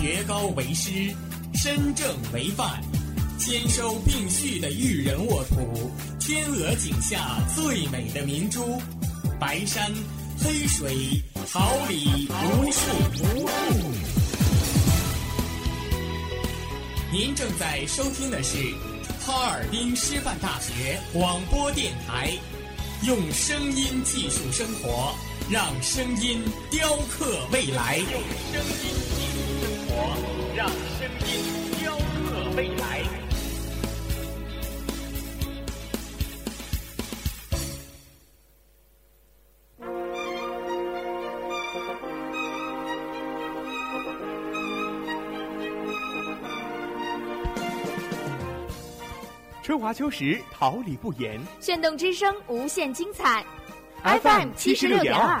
学高为师，身正为范，兼收并蓄的育人沃土，天鹅颈下最美的明珠，白山黑水，桃李无数无数。您正在收听的是哈尔滨师范大学广播电台，用声音技术生活，让声音雕刻未来。声音未来。春华秋实，桃李不言。炫动之声，无限精彩。FM 七十六点二。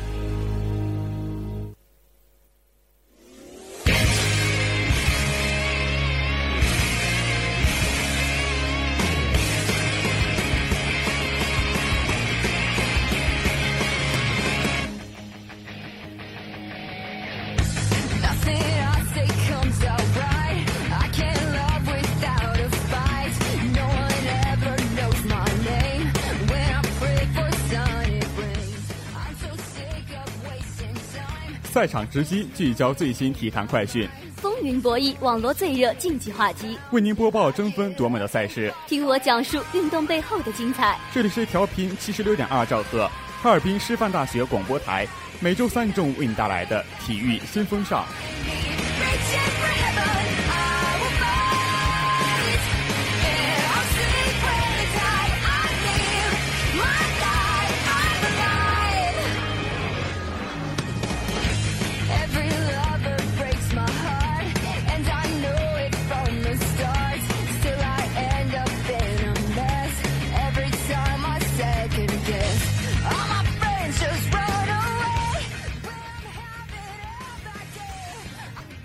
赛场直击，聚焦最新体坛快讯，风云博弈，网络最热竞技话题。为您播报争分夺秒的赛事。听我讲述运动背后的精彩。这里是调频七十六点二兆赫，哈尔滨师范大学广播台，每周三中午为你带来的体育新风尚。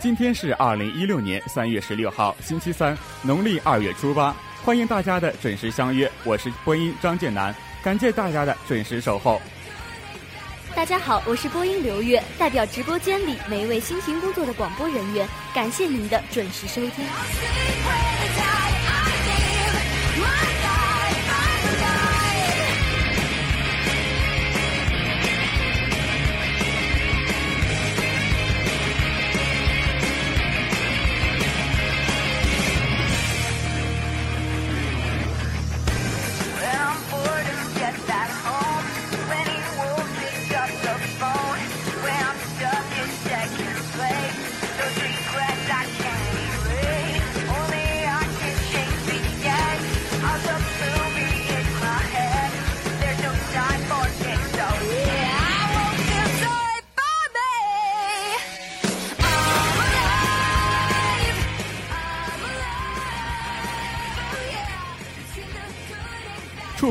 今天是二零一六年三月十六号，星期三，农历二月初八。欢迎大家的准时相约，我是播音张建南，感谢大家的准时守候。大家好，我是播音刘月，代表直播间里每一位辛勤工作的广播人员，感谢您的准时收听。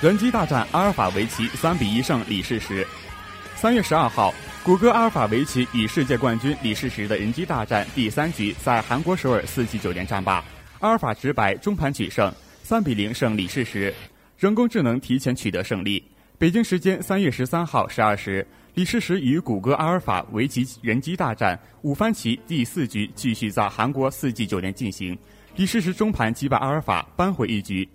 人机大战阿尔法围棋三比一胜李世石。三月十二号，谷歌阿尔法围棋与世界冠军李世石的人机大战第三局在韩国首尔四季酒店战罢，阿尔法直白中盘取胜，三比零胜李世石。人工智能提前取得胜利，北京时间三月十三号十二时，李世石与谷歌阿尔法围棋人机大战五番棋第四局继续在韩国四季酒店进行。李世石中盘击败阿尔法，扳回一局。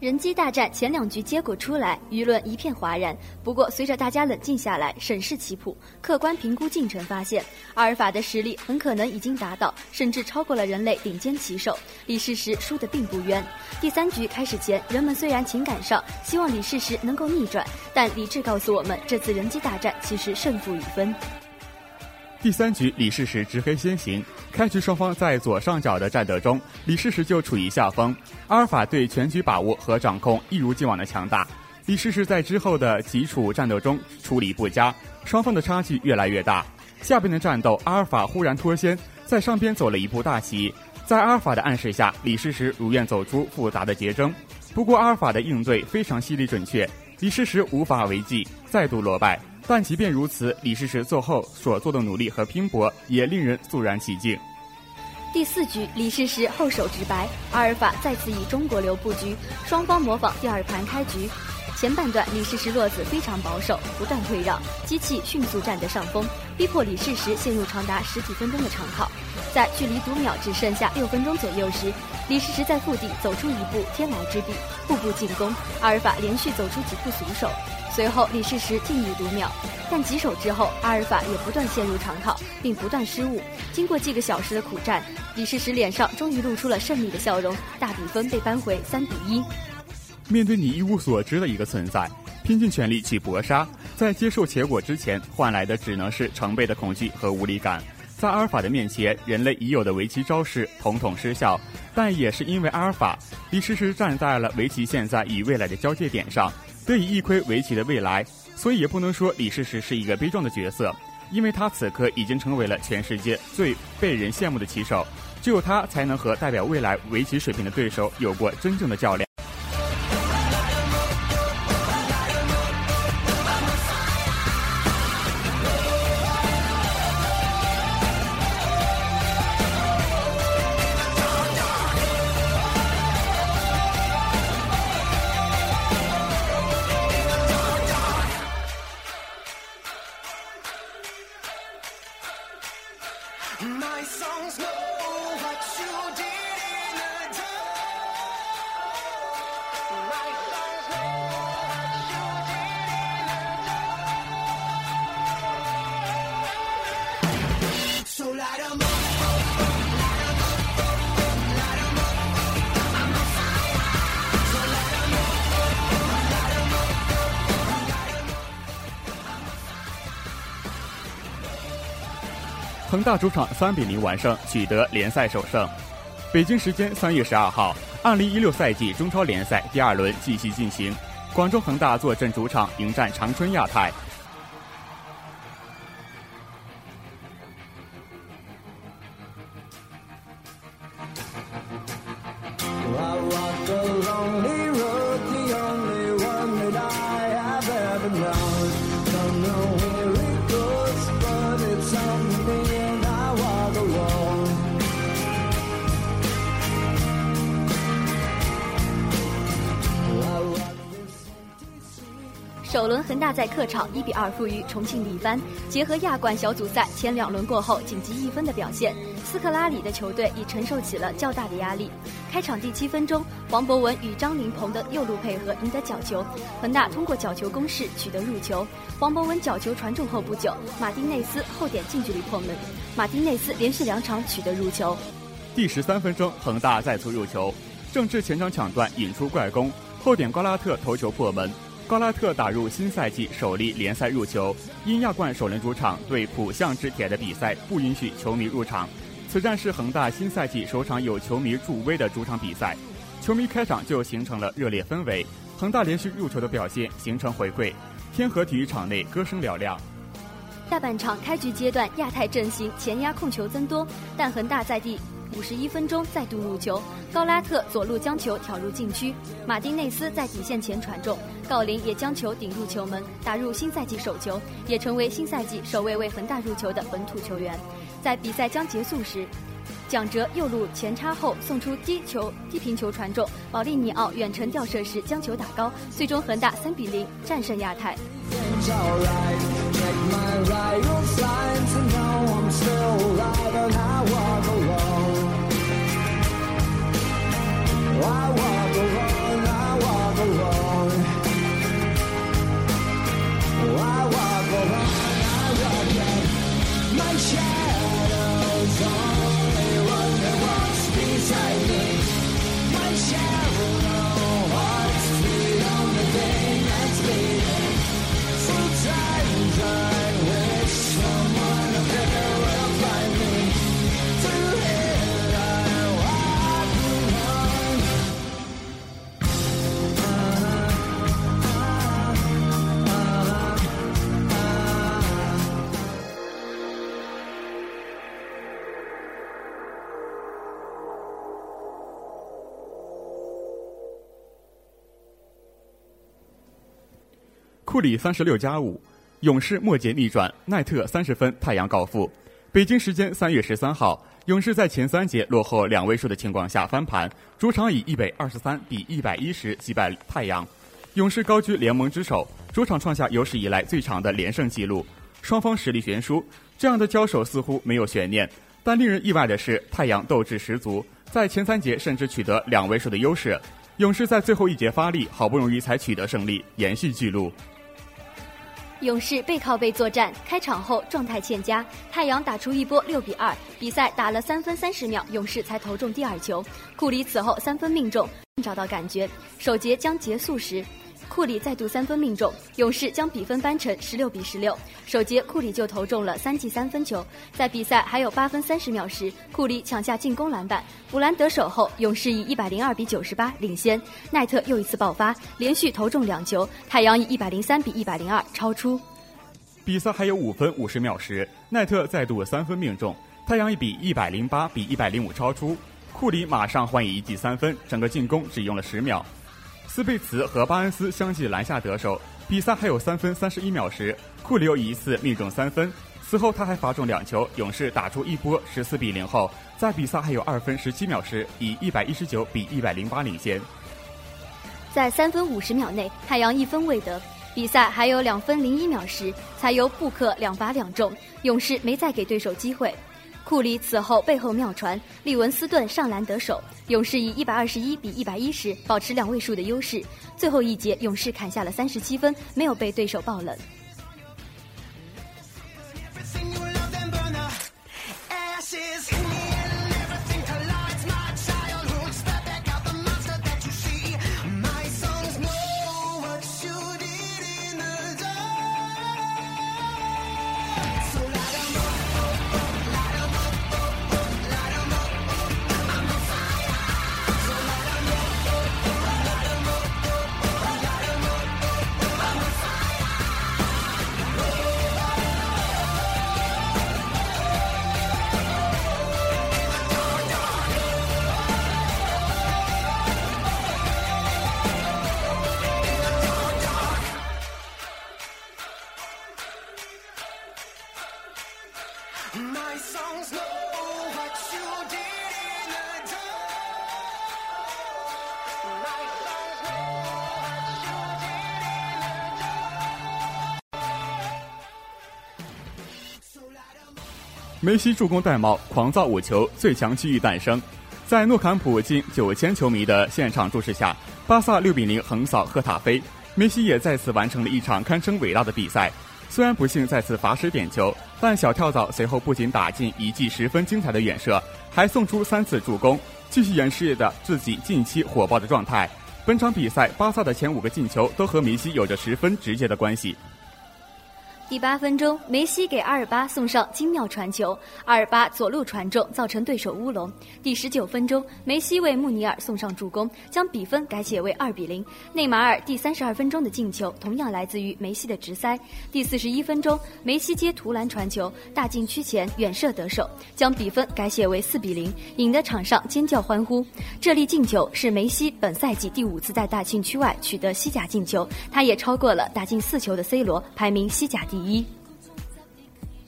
人机大战前两局结果出来，舆论一片哗然。不过，随着大家冷静下来，审视棋谱，客观评估进程，发现阿尔法的实力很可能已经达到，甚至超过了人类顶尖棋手。李世石输得并不冤。第三局开始前，人们虽然情感上希望李世石能够逆转，但理智告诉我们，这次人机大战其实胜负已分。第三局，李世石执黑先行。开局双方在左上角的战斗中，李世石就处于下风。阿尔法对全局把握和掌控一如既往的强大。李世石在之后的基础战斗中处理不佳，双方的差距越来越大。下边的战斗，阿尔法忽然脱先，在上边走了一步大棋。在阿尔法的暗示下，李世石如愿走出复杂的结争。不过阿尔法的应对非常犀利准确，李世石无法为继，再度落败。但即便如此，李世石做后所做的努力和拼搏也令人肃然起敬。第四局，李世石后手直白，阿尔法再次以中国流布局，双方模仿第二盘开局。前半段，李世石落子非常保守，不断退让，机器迅速占得上风，逼迫李世石陷入长达十几分钟的长考。在距离读秒只剩下六分钟左右时，李世石在腹地走出一步天来之笔，步步进攻，阿尔法连续走出几步俗手。随后，李世石进入读秒，但几手之后，阿尔法也不断陷入长考，并不断失误。经过几个小时的苦战，李世石脸上终于露出了胜利的笑容，大比分被扳回三比一。面对你一无所知的一个存在，拼尽全力去搏杀，在接受结果之前，换来的只能是成倍的恐惧和无力感。在阿尔法的面前，人类已有的围棋招式统统失效，但也是因为阿尔法，李世石站在了围棋现在与未来的交界点上。得以一窥围棋的未来，所以也不能说李世石是一个悲壮的角色，因为他此刻已经成为了全世界最被人羡慕的棋手，只有他才能和代表未来围棋水平的对手有过真正的较量。恒大主场三比零完胜，取得联赛首胜。北京时间三月十二号，二零一六赛季中超联赛第二轮继续进行，广州恒大坐镇主场迎战长春亚泰。首轮恒大在客场一比二负于重庆力帆，结合亚冠小组赛前两轮过后仅积一分的表现，斯科拉里的球队已承受起了较大的压力。开场第七分钟，王博文与张琳芃的右路配合赢得角球，恒大通过角球攻势取得入球。王博文角球传中后不久，马丁内斯后点近距离破门，马丁内斯连续两场取得入球。第十三分钟，恒大再次入球，郑智前场抢断引出怪攻，后点高拉特头球破门。高拉特打入新赛季首粒联赛入球。因亚冠首轮主场对浦项之铁的比赛不允许球迷入场，此战是恒大新赛季首场有球迷助威的主场比赛，球迷开场就形成了热烈氛围。恒大连续入球的表现形成回馈，天河体育场内歌声嘹亮。下半场开局阶段，亚太阵型前压控球增多，但恒大在第五十一分钟再度入球，高拉特左路将球挑入禁区，马丁内斯在底线前传中，郜林也将球顶入球门，打入新赛季首球，也成为新赛季首位为恒大入球的本土球员。在比赛将结束时，蒋哲右路前插后送出低球低平球传中，保利尼奥远程吊射时将球打高，最终恒大三比零战胜亚太。库里三十六加五，勇士末节逆转，奈特三十分，太阳告负。北京时间三月十三号，勇士在前三节落后两位数的情况下翻盘，主场以一百二十三比一百一十击败太阳。勇士高居联盟之首，主场创下有史以来最长的连胜纪录。双方实力悬殊，这样的交手似乎没有悬念。但令人意外的是，太阳斗志十足，在前三节甚至取得两位数的优势。勇士在最后一节发力，好不容易才取得胜利，延续纪录。勇士背靠背作战，开场后状态欠佳，太阳打出一波六比二。比赛打了三分三十秒，勇士才投中第二球。库里此后三分命中，找到感觉。首节将结束时，库里再度三分命中，勇士将比分扳成十六比十六。首节库里就投中了三记三分球。在比赛还有八分三十秒时，库里抢下进攻篮板，布兰得手后，勇士以一百零二比九十八领先。奈特又一次爆发，连续投中两球，太阳以一百零三比一百零二超出。比赛还有五分五十秒时，奈特再度三分命中，太阳一比一百零八比一百零五超出。库里马上换一记三分，整个进攻只用了十秒。斯贝茨和巴恩斯相继篮下得手。比赛还有三分三十一秒时，库里又一次命中三分，此后他还罚中两球，勇士打出一波十四比零后，在比赛还有二分十七秒时，以一百一十九比一百零八领先。在三分五十秒内，太阳一分未得。比赛还有两分零一秒时，才由布克两罚两中，勇士没再给对手机会。库里此后背后妙传，利文斯顿上篮得手，勇士以一百二十一比一百一十保持两位数的优势。最后一节，勇士砍下了三十七分，没有被对手爆冷。梅西助攻戴帽，狂造五球，最强区域诞生。在诺坎普近九千球迷的现场注视下，巴萨六比零横扫赫塔菲。梅西也再次完成了一场堪称伟大的比赛。虽然不幸再次罚失点球，但小跳蚤随后不仅打进一记十分精彩的远射，还送出三次助攻，继续演示着自己近期火爆的状态。本场比赛，巴萨的前五个进球都和梅西有着十分直接的关系。第八分钟，梅西给阿尔巴送上精妙传球，阿尔巴左路传中，造成对手乌龙。第十九分钟，梅西为穆尼尔送上助攻，将比分改写为二比零。内马尔第三十二分钟的进球同样来自于梅西的直塞。第四十一分钟，梅西接图兰传球，大禁区前远射得手，将比分改写为四比零，引得场上尖叫欢呼。这粒进球是梅西本赛季第五次在大禁区外取得西甲进球，他也超过了打进四球的 C 罗，排名西甲第一。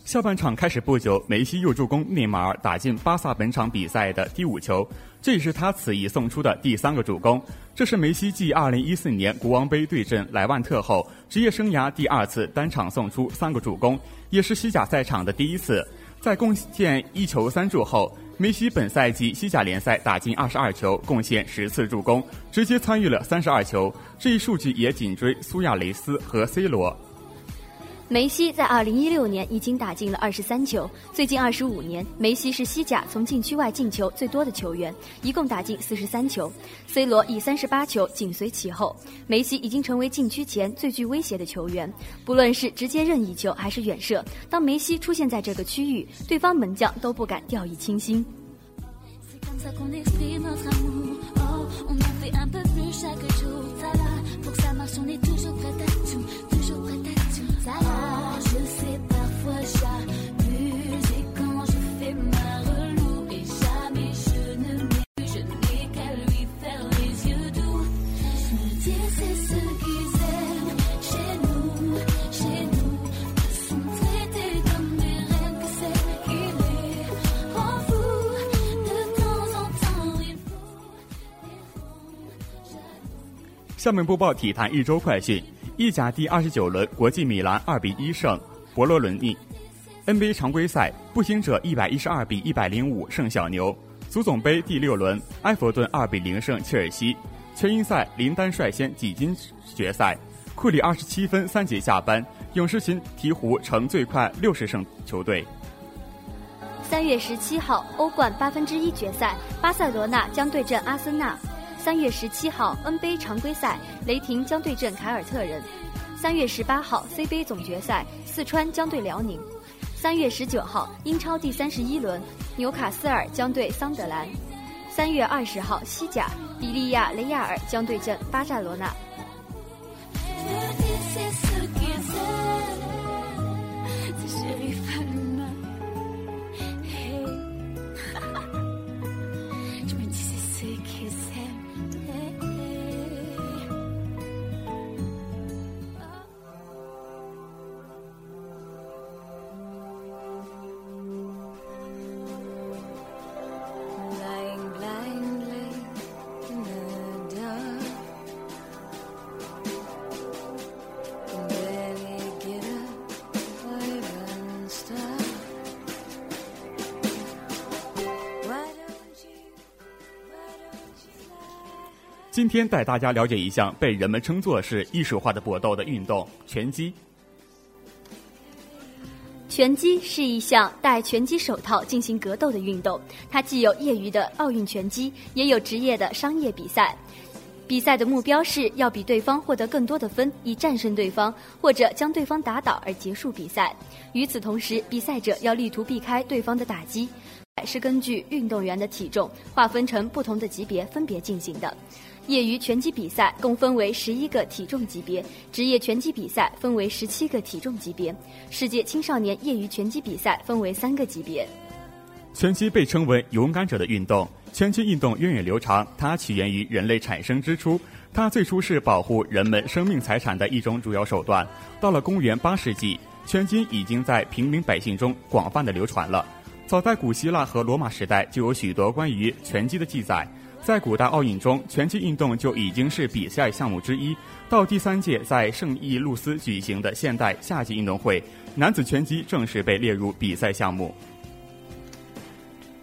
下半场开始不久，梅西又助攻内马尔打进巴萨本场比赛的第五球，这也是他此役送出的第三个助攻。这是梅西继2014年国王杯对阵莱万特后，职业生涯第二次单场送出三个助攻，也是西甲赛场的第一次。在贡献一球三助后，梅西本赛季西甲联赛打进22球，贡献十次助攻，直接参与了32球。这一数据也紧追苏亚雷斯和 C 罗。梅西在2016年已经打进了23球，最近25年，梅西是西甲从禁区外进球最多的球员，一共打进43球，C 罗以38球紧随其后。梅西已经成为禁区前最具威胁的球员，不论是直接任意球还是远射，当梅西出现在这个区域，对方门将都不敢掉以轻心。下面播报体坛一周快讯：意甲第二十九轮，国际米兰二比一胜博罗伦尼。；NBA 常规赛，步行者一百一十二比一百零五胜小牛；足总杯第六轮，埃弗顿二比零胜切尔西；全英赛，林丹率先挤进决赛，库里二十七分三节下班，勇士群鹈鹕成最快六十胜球队。三月十七号，欧冠八分之一决赛，巴塞罗那将对阵阿森纳；三月十七号，NBA 常规赛，雷霆将对阵凯尔特人；三月十八号，CBA 总决赛，四川将对辽宁；三月十九号，英超第三十一轮，纽卡斯尔将对桑德兰；三月二十号，西甲，比利亚雷亚尔将对阵巴塞罗那。今天带大家了解一项被人们称作是艺术化的搏斗的运动——拳击。拳击是一项戴拳击手套进行格斗的运动，它既有业余的奥运拳击，也有职业的商业比赛。比赛的目标是要比对方获得更多的分，以战胜对方，或者将对方打倒而结束比赛。与此同时，比赛者要力图避开对方的打击。是根据运动员的体重划分成不同的级别分别进行的。业余拳击比赛共分为十一个体重级别，职业拳击比赛分为十七个体重级别，世界青少年业余拳击比赛分为三个级别。拳击被称为勇敢者的运动。拳击运动源远流长，它起源于人类产生之初。它最初是保护人们生命财产的一种主要手段。到了公元八世纪，拳击已经在平民百姓中广泛的流传了。早在古希腊和罗马时代就有许多关于拳击的记载。在古代奥运中，拳击运动就已经是比赛项目之一。到第三届在圣伊路斯举行的现代夏季运动会，男子拳击正式被列入比赛项目。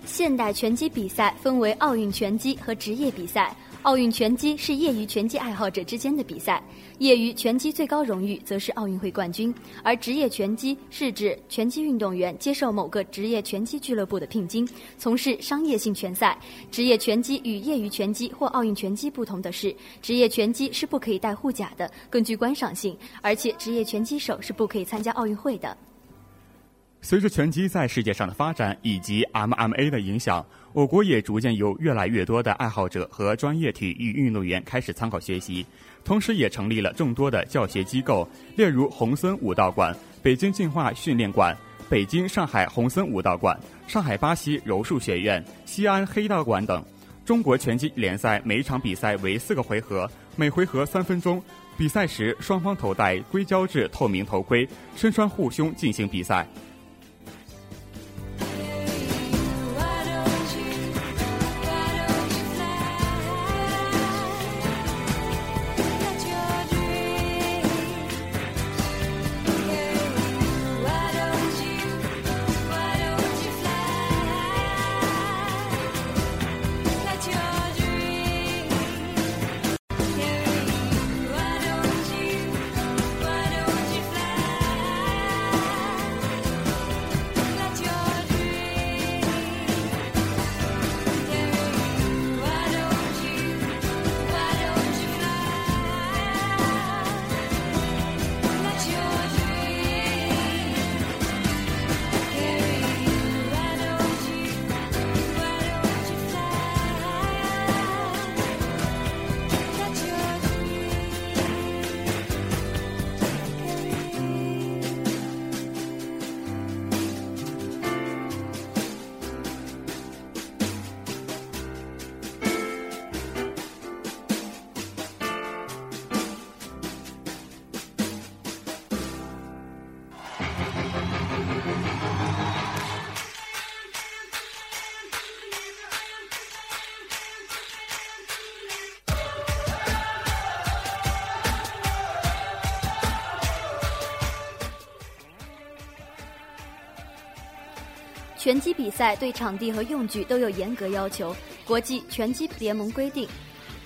现代拳击比赛分为奥运拳击和职业比赛。奥运拳击是业余拳击爱好者之间的比赛，业余拳击最高荣誉则是奥运会冠军，而职业拳击是指拳击运动员接受某个职业拳击俱乐部的聘金，从事商业性拳赛。职业拳击与业余拳击或奥运拳击不同的是，职业拳击是不可以戴护甲的，更具观赏性，而且职业拳击手是不可以参加奥运会的。随着拳击在世界上的发展以及 MMA 的影响，我国也逐渐有越来越多的爱好者和专业体育运动员开始参考学习，同时也成立了众多的教学机构，例如洪森武道馆、北京进化训练馆、北京、上海洪森武道馆、上海巴西柔术学院、西安黑道馆等。中国拳击联赛每场比赛为四个回合，每回合三分钟。比赛时，双方头戴硅胶制透明头盔，身穿护胸进行比赛。拳击比赛对场地和用具都有严格要求。国际拳击联盟规定，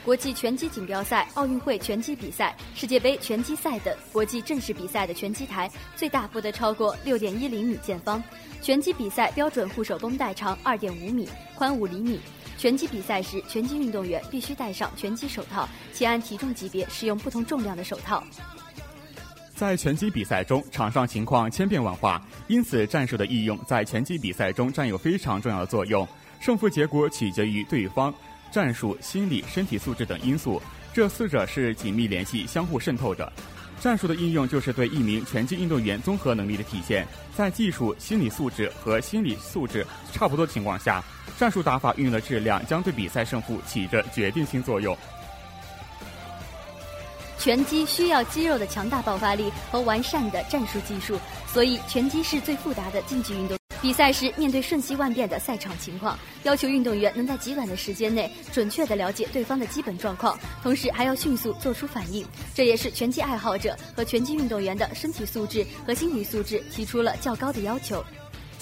国际拳击锦标赛、奥运会拳击比赛、世界杯拳击赛等国际正式比赛的拳击台最大不得超过六点一厘米见方。拳击比赛标准护手绷带长二点五米，宽五厘米。拳击比赛时，拳击运动员必须戴上拳击手套，且按体重级别使用不同重量的手套。在拳击比赛中，场上情况千变万化，因此战术的应用在拳击比赛中占有非常重要的作用。胜负结果取决于对方战术、心理、身体素质等因素，这四者是紧密联系、相互渗透的。战术的应用就是对一名拳击运动员综合能力的体现，在技术、心理素质和心理素质差不多情况下，战术打法运用的质量将对比赛胜负起着决定性作用。拳击需要肌肉的强大爆发力和完善的战术技术，所以拳击是最复杂的竞技运动。比赛时，面对瞬息万变的赛场情况，要求运动员能在极短的时间内准确地了解对方的基本状况，同时还要迅速做出反应。这也是拳击爱好者和拳击运动员的身体素质和心理素质提出了较高的要求。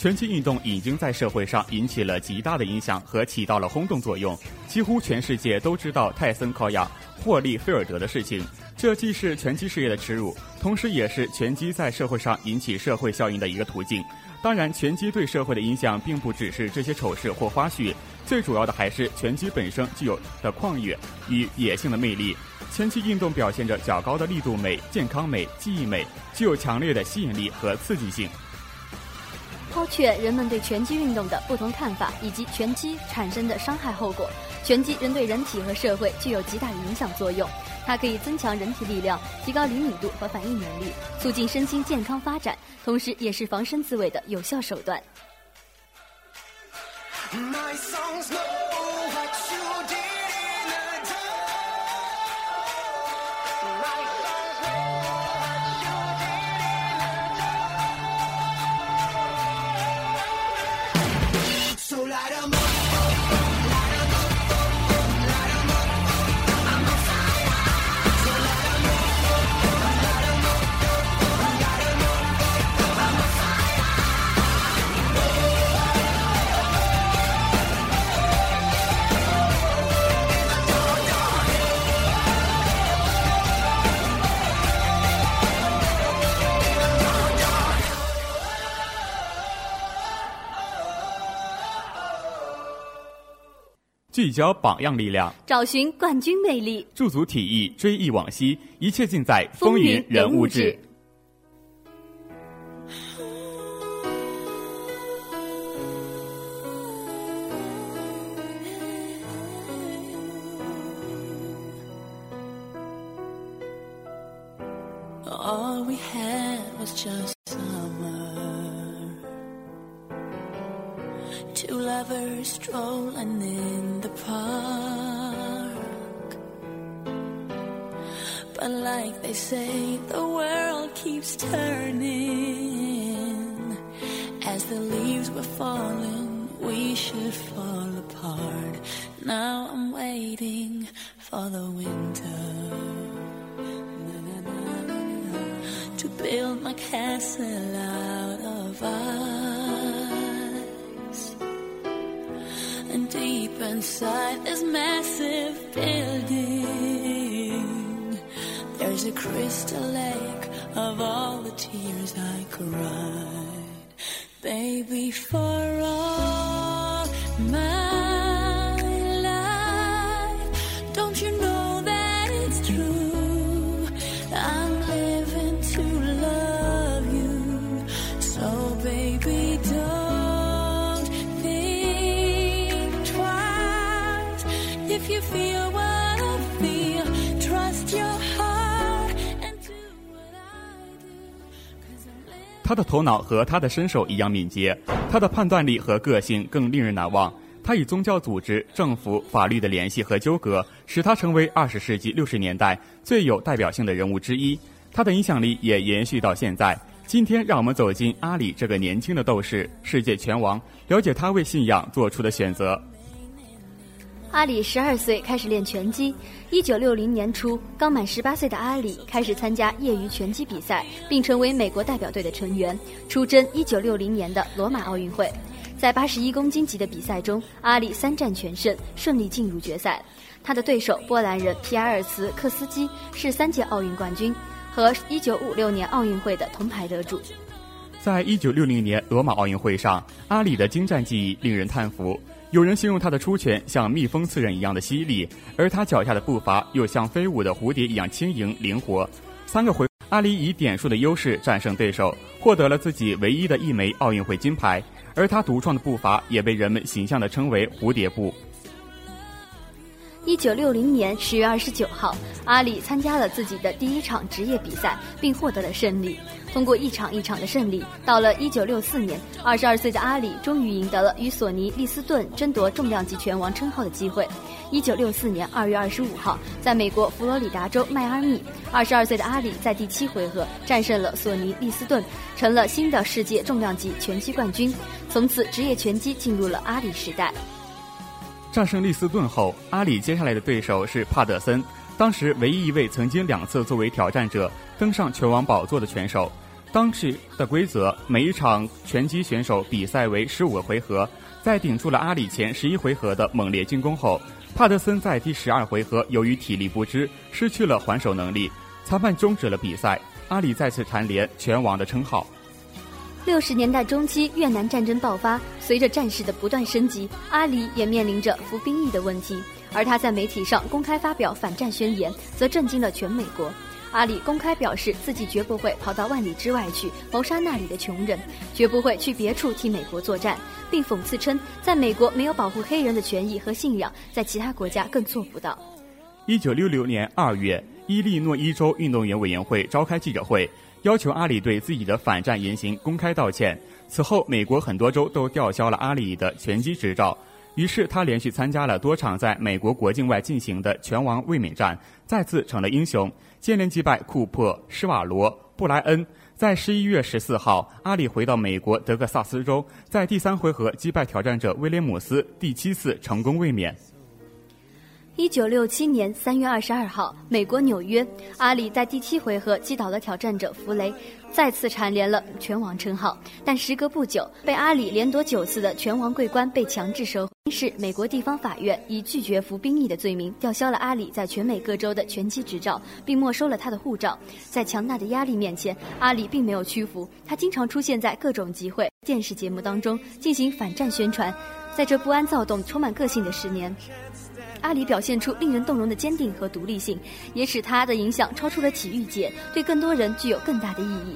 拳击运动已经在社会上引起了极大的影响和起到了轰动作用，几乎全世界都知道泰森·考亚、霍利菲尔德的事情。这既是拳击事业的耻辱，同时也是拳击在社会上引起社会效应的一个途径。当然，拳击对社会的影响并不只是这些丑事或花絮，最主要的还是拳击本身具有的旷野与野性的魅力。拳击运动表现着较高的力度美、健康美、记忆美，具有强烈的吸引力和刺激性。抛却人们对拳击运动的不同看法，以及拳击产生的伤害后果，拳击仍对人体和社会具有极大影响作用。它可以增强人体力量，提高灵敏度和反应能力，促进身心健康发展，同时也是防身自卫的有效手段。My songs know 聚焦榜样力量。找寻冠军魅力。驻足体育追忆往昔一切尽在风云人物志。But like they say, the world keeps turning. As the leaves were falling, we should fall apart. Now I'm waiting for the winter to build my castle out of ice. And deep inside this massive building, there's a crystal lake of all the tears I cried. Baby, for all my 他的头脑和他的身手一样敏捷，他的判断力和个性更令人难忘。他与宗教组织、政府、法律的联系和纠葛，使他成为二十世纪六十年代最有代表性的人物之一。他的影响力也延续到现在。今天，让我们走进阿里这个年轻的斗士、世界拳王，了解他为信仰做出的选择。阿里十二岁开始练拳击，一九六零年初，刚满十八岁的阿里开始参加业余拳击比赛，并成为美国代表队的成员，出征一九六零年的罗马奥运会。在八十一公斤级的比赛中，阿里三战全胜，顺利进入决赛。他的对手波兰人皮埃尔茨克斯基是三届奥运冠军和一九五六年奥运会的铜牌得主。在一九六零年罗马奥运会上，阿里的精湛技艺令人叹服。有人形容他的出拳像蜜蜂刺人一样的犀利，而他脚下的步伐又像飞舞的蝴蝶一样轻盈灵活。三个回，阿里以点数的优势战胜对手，获得了自己唯一的一枚奥运会金牌。而他独创的步伐也被人们形象地称为“蝴蝶步”。一九六零年十月二十九号，阿里参加了自己的第一场职业比赛，并获得了胜利。通过一场一场的胜利，到了一九六四年，二十二岁的阿里终于赢得了与索尼·利斯顿争夺重量级拳王称号的机会。一九六四年二月二十五号，在美国佛罗里达州迈阿密，二十二岁的阿里在第七回合战胜了索尼·利斯顿，成了新的世界重量级拳击冠军。从此，职业拳击进入了阿里时代。战胜利斯顿后，阿里接下来的对手是帕德森，当时唯一一位曾经两次作为挑战者登上拳王宝座的拳手。当时的规则，每一场拳击选手比赛为十五个回合。在顶住了阿里前十一回合的猛烈进攻后，帕德森在第十二回合由于体力不支，失去了还手能力，裁判终止了比赛。阿里再次蝉联拳王的称号。六十年代中期，越南战争爆发，随着战事的不断升级，阿里也面临着服兵役的问题。而他在媒体上公开发表反战宣言，则震惊了全美国。阿里公开表示自己绝不会跑到万里之外去谋杀那里的穷人，绝不会去别处替美国作战，并讽刺称，在美国没有保护黑人的权益和信仰，在其他国家更做不到。一九六六年二月，伊利诺伊州运动员委员会召开记者会。要求阿里对自己的反战言行公开道歉。此后，美国很多州都吊销了阿里的拳击执照，于是他连续参加了多场在美国国境外进行的拳王卫冕战，再次成了英雄，接连击败库珀、施瓦罗、布莱恩。在十一月十四号，阿里回到美国德克萨斯州，在第三回合击败挑战者威廉姆斯，第七次成功卫冕。一九六七年三月二十二号，美国纽约，阿里在第七回合击倒了挑战者弗雷，再次蝉联了拳王称号。但时隔不久，被阿里连夺九次的拳王桂冠被强制收。是美国地方法院以拒绝服兵役的罪名，吊销了阿里在全美各州的拳击执照，并没收了他的护照。在强大的压力面前，阿里并没有屈服，他经常出现在各种集会、电视节目当中进行反战宣传。在这不安、躁动、充满个性的十年。阿里表现出令人动容的坚定和独立性，也使他的影响超出了体育界，对更多人具有更大的意义。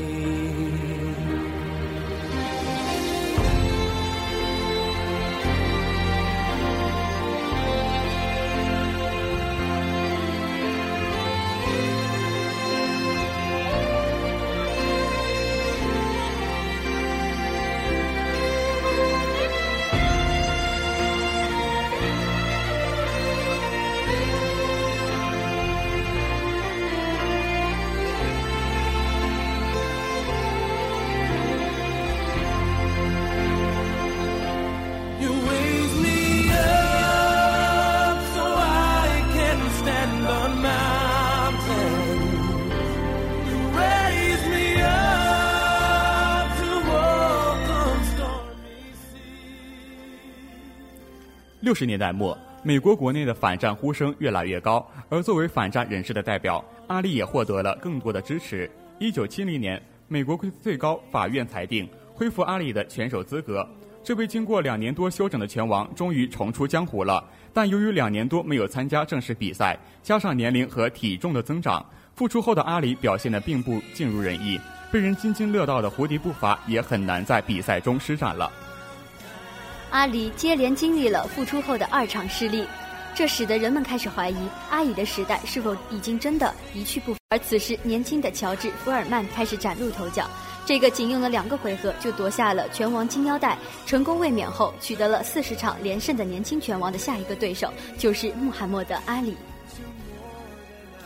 六十年代末，美国国内的反战呼声越来越高，而作为反战人士的代表，阿里也获得了更多的支持。一九七零年，美国最高法院裁定恢复阿里的拳手资格。这位经过两年多休整的拳王终于重出江湖了，但由于两年多没有参加正式比赛，加上年龄和体重的增长，复出后的阿里表现得并不尽如人意，被人津津乐道的蝴蝶步伐也很难在比赛中施展了。阿里接连经历了复出后的二场失利，这使得人们开始怀疑阿里的时代是否已经真的一去不复。而此时，年轻的乔治·福尔曼开始崭露头角。这个仅用了两个回合就夺下了拳王金腰带，成功卫冕后取得了四十场连胜的年轻拳王的下一个对手就是穆罕默德·阿里。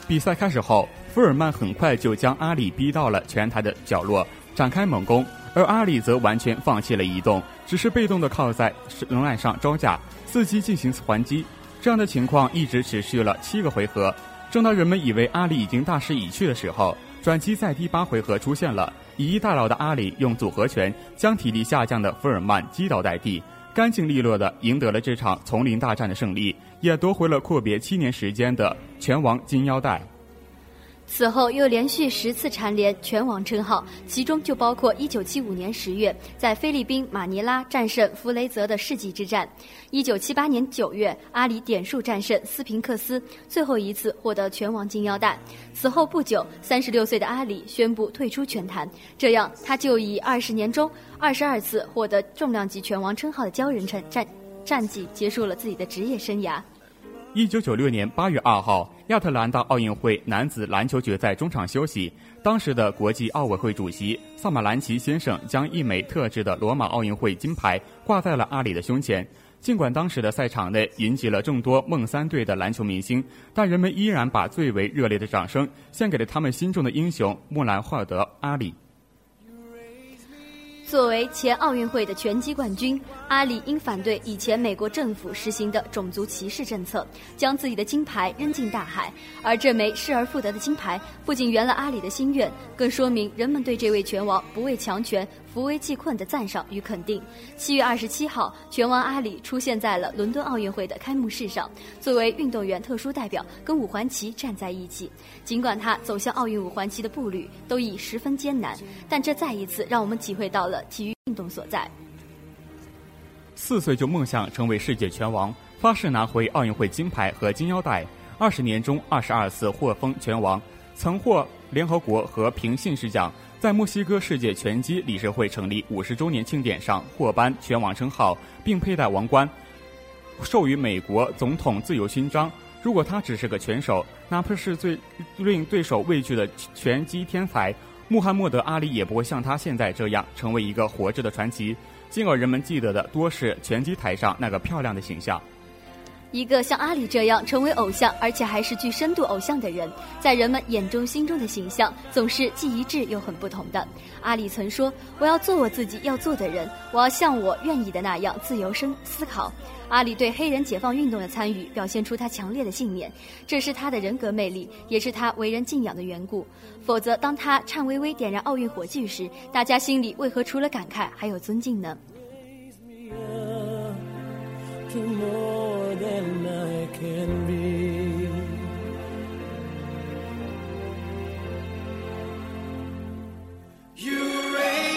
比赛开始后，福尔曼很快就将阿里逼到了拳台的角落，展开猛攻，而阿里则完全放弃了移动，只是被动的靠在龙岸上招架，伺机进行还击。这样的情况一直持续了七个回合。正当人们以为阿里已经大势已去的时候，转机在第八回合出现了。以一大佬的阿里用组合拳将体力下降的福尔曼击倒在地，干净利落的赢得了这场丛林大战的胜利，也夺回了阔别七年时间的拳王金腰带。此后又连续十次蝉联拳王称号，其中就包括1975年10月在菲律宾马尼拉战胜弗雷泽的世纪之战，1978年9月阿里点数战胜斯平克斯，最后一次获得拳王金腰带。此后不久，36岁的阿里宣布退出拳坛，这样他就以20年中22次获得重量级拳王称号的骄人战战战绩结束了自己的职业生涯。一九九六年八月二号，亚特兰大奥运会男子篮球决赛中场休息，当时的国际奥委会主席萨马兰奇先生将一枚特制的罗马奥运会金牌挂在了阿里的胸前。尽管当时的赛场内云集了众多梦三队的篮球明星，但人们依然把最为热烈的掌声献给了他们心中的英雄穆兰霍尔德·阿里。作为前奥运会的拳击冠军，阿里因反对以前美国政府实行的种族歧视政策，将自己的金牌扔进大海。而这枚失而复得的金牌，不仅圆了阿里的心愿，更说明人们对这位拳王不畏强权、扶危济困的赞赏与肯定。七月二十七号，拳王阿里出现在了伦敦奥运会的开幕式上，作为运动员特殊代表，跟五环旗站在一起。尽管他走向奥运五环旗的步履都已十分艰难，但这再一次让我们体会到了体育运动所在。四岁就梦想成为世界拳王，发誓拿回奥运会金牌和金腰带。二十年中二十二次获封拳王，曾获联合国和平信使奖。在墨西哥世界拳击理事会成立五十周年庆典上获颁拳王称号，并佩戴王冠，授予美国总统自由勋章。如果他只是个拳手，哪怕是最令对手畏惧的拳击天才穆罕默德·阿里，也不会像他现在这样成为一个活着的传奇。进而人们记得的多是拳击台上那个漂亮的形象。一个像阿里这样成为偶像，而且还是具深度偶像的人，在人们眼中、心中的形象总是既一致又很不同的。阿里曾说：“我要做我自己要做的人，我要像我愿意的那样自由生思考。”阿里对黑人解放运动的参与，表现出他强烈的信念，这是他的人格魅力，也是他为人敬仰的缘故。否则，当他颤巍巍点燃奥运火炬时，大家心里为何除了感慨还有尊敬呢？Than I can be. You raise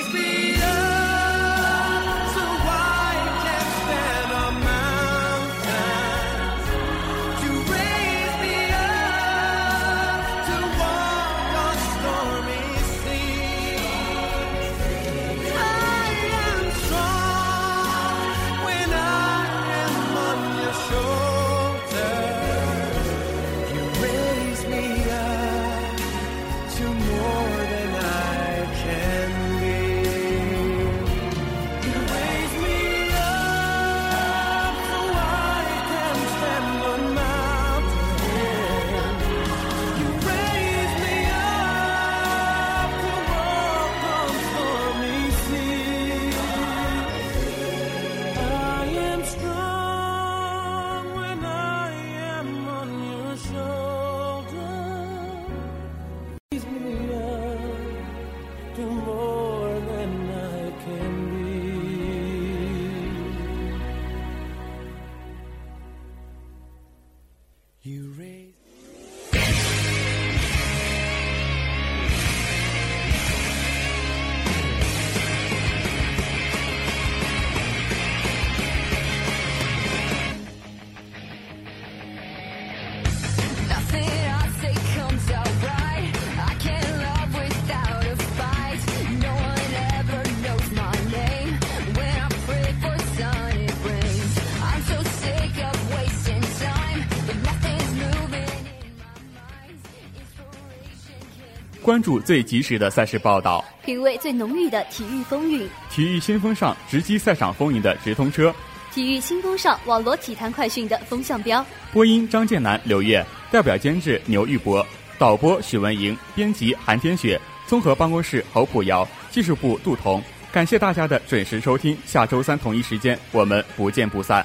关注最及时的赛事报道，品味最浓郁的体育风韵，体育新风尚直击赛场风云的直通车。体育新风尚网罗体坛快讯的风向标。播音张建南、刘烨，代表监制牛玉博。导播许文莹，编辑韩天雪，综合办公室侯普瑶，技术部杜彤。感谢大家的准时收听，下周三同一时间我们不见不散。